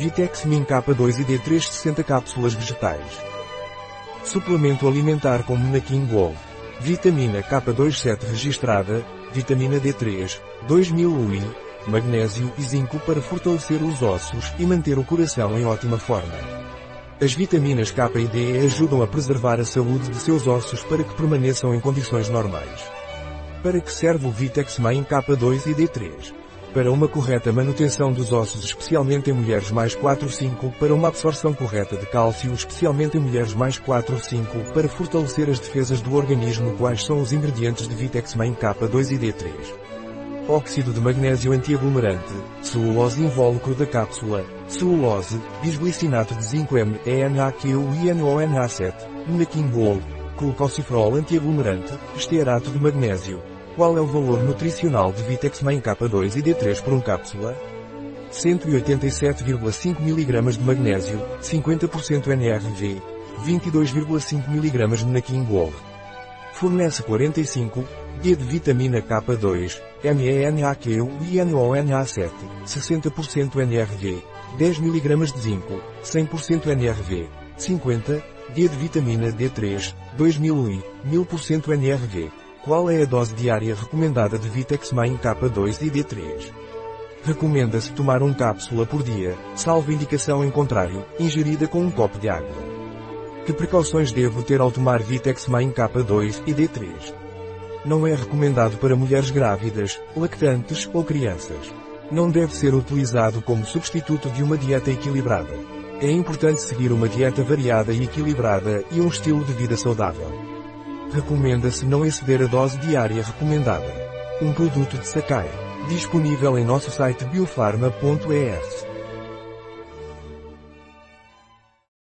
Vitex Min K2 e D3 60 cápsulas vegetais. Suplemento alimentar com Menaquim Gold. Vitamina K2 registrada, vitamina D3, 2000 UI, magnésio e zinco para fortalecer os ossos e manter o coração em ótima forma. As vitaminas K e D ajudam a preservar a saúde de seus ossos para que permaneçam em condições normais. Para que serve o Vitex Main K2 e D3? Para uma correta manutenção dos ossos especialmente em mulheres mais 4-5, para uma absorção correta de cálcio especialmente em mulheres mais 4-5, para fortalecer as defesas do organismo quais são os ingredientes de Vitex Main K2 e D3. Óxido de magnésio antiaglomerante, celulose invólucro da cápsula, celulose, bisglicinato de zinco M, ENAQUINONA7, menaquingol, glucosifrol antiaglomerante, estearato de magnésio. Qual é o valor nutricional de Vitex Main K2 e D3 por um cápsula? 187,5 mg de magnésio, 50% NRV, 22,5 mg de Naquingol. Fornece 45 D de vitamina K2, MENAQUINONA7, 60% NRV, 10 mg de zinco, 100% NRV, 50 D de vitamina D3, 2000 UI, 1000% NRV. Qual é a dose diária recomendada de Vitex Main K2 e D3? Recomenda-se tomar um cápsula por dia, salvo indicação em contrário, ingerida com um copo de água. Que precauções devo ter ao tomar Vitex Main K2 e D3? Não é recomendado para mulheres grávidas, lactantes ou crianças. Não deve ser utilizado como substituto de uma dieta equilibrada. É importante seguir uma dieta variada e equilibrada e um estilo de vida saudável. Recomenda-se não exceder a dose diária recomendada. Um produto de Sakai. Disponível em nosso site biofarma.es.